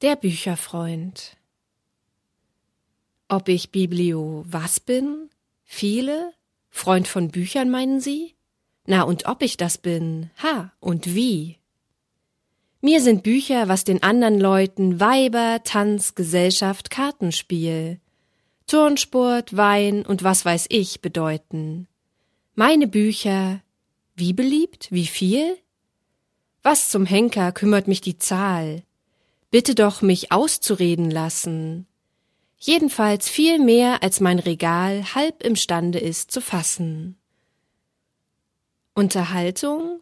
Der Bücherfreund. Ob ich Biblio was bin? Viele? Freund von Büchern meinen Sie? Na, und ob ich das bin? Ha, und wie? Mir sind Bücher, was den anderen Leuten Weiber, Tanz, Gesellschaft, Kartenspiel, Turnsport, Wein und was weiß ich bedeuten. Meine Bücher, wie beliebt, wie viel? Was zum Henker kümmert mich die Zahl? Bitte doch mich auszureden lassen. Jedenfalls viel mehr, als mein Regal halb imstande ist zu fassen. Unterhaltung?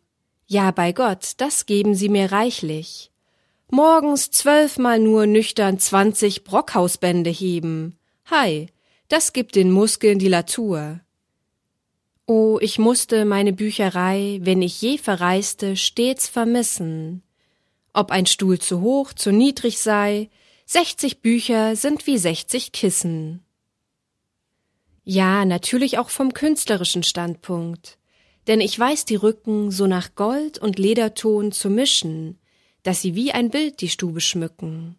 Ja, bei Gott, das geben Sie mir reichlich. Morgens zwölfmal nur nüchtern zwanzig Brockhausbände heben. Hei, das gibt den Muskeln die Latur. Oh, ich musste meine Bücherei, wenn ich je verreiste, stets vermissen ob ein Stuhl zu hoch, zu niedrig sei, sechzig Bücher sind wie sechzig Kissen. Ja, natürlich auch vom künstlerischen Standpunkt, denn ich weiß die Rücken so nach Gold und Lederton zu mischen, dass sie wie ein Bild die Stube schmücken.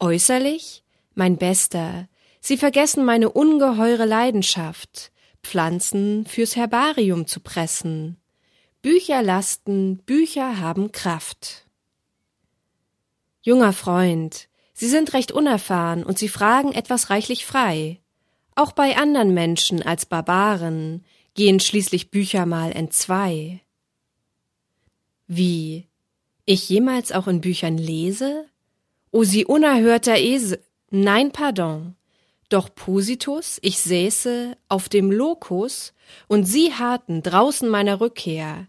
Äußerlich, mein Bester, Sie vergessen meine ungeheure Leidenschaft, Pflanzen fürs Herbarium zu pressen, Bücher lasten, Bücher haben Kraft. Junger Freund, Sie sind recht unerfahren und Sie fragen etwas reichlich frei. Auch bei anderen Menschen als Barbaren gehen schließlich Bücher mal entzwei. Wie? Ich jemals auch in Büchern lese? O Sie unerhörter Esel. Nein, pardon. Doch Positus, ich säße auf dem Lokus, und Sie harten draußen meiner Rückkehr.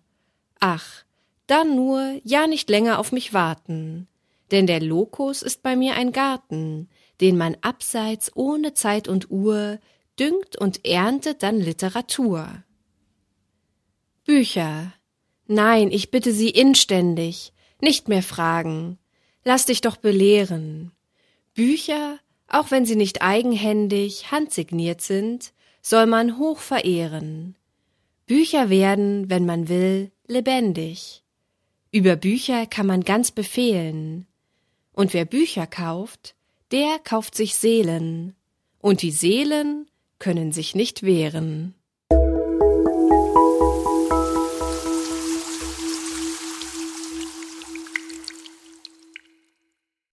Ach, dann nur ja nicht länger auf mich warten, denn der Lokus ist bei mir ein Garten, den man abseits ohne Zeit und Uhr düngt und erntet dann Literatur. Bücher. Nein, ich bitte Sie inständig, nicht mehr fragen. Lass dich doch belehren. Bücher auch wenn sie nicht eigenhändig, handsigniert sind, soll man hoch verehren. Bücher werden, wenn man will, lebendig. Über Bücher kann man ganz befehlen. Und wer Bücher kauft, der kauft sich Seelen. Und die Seelen können sich nicht wehren.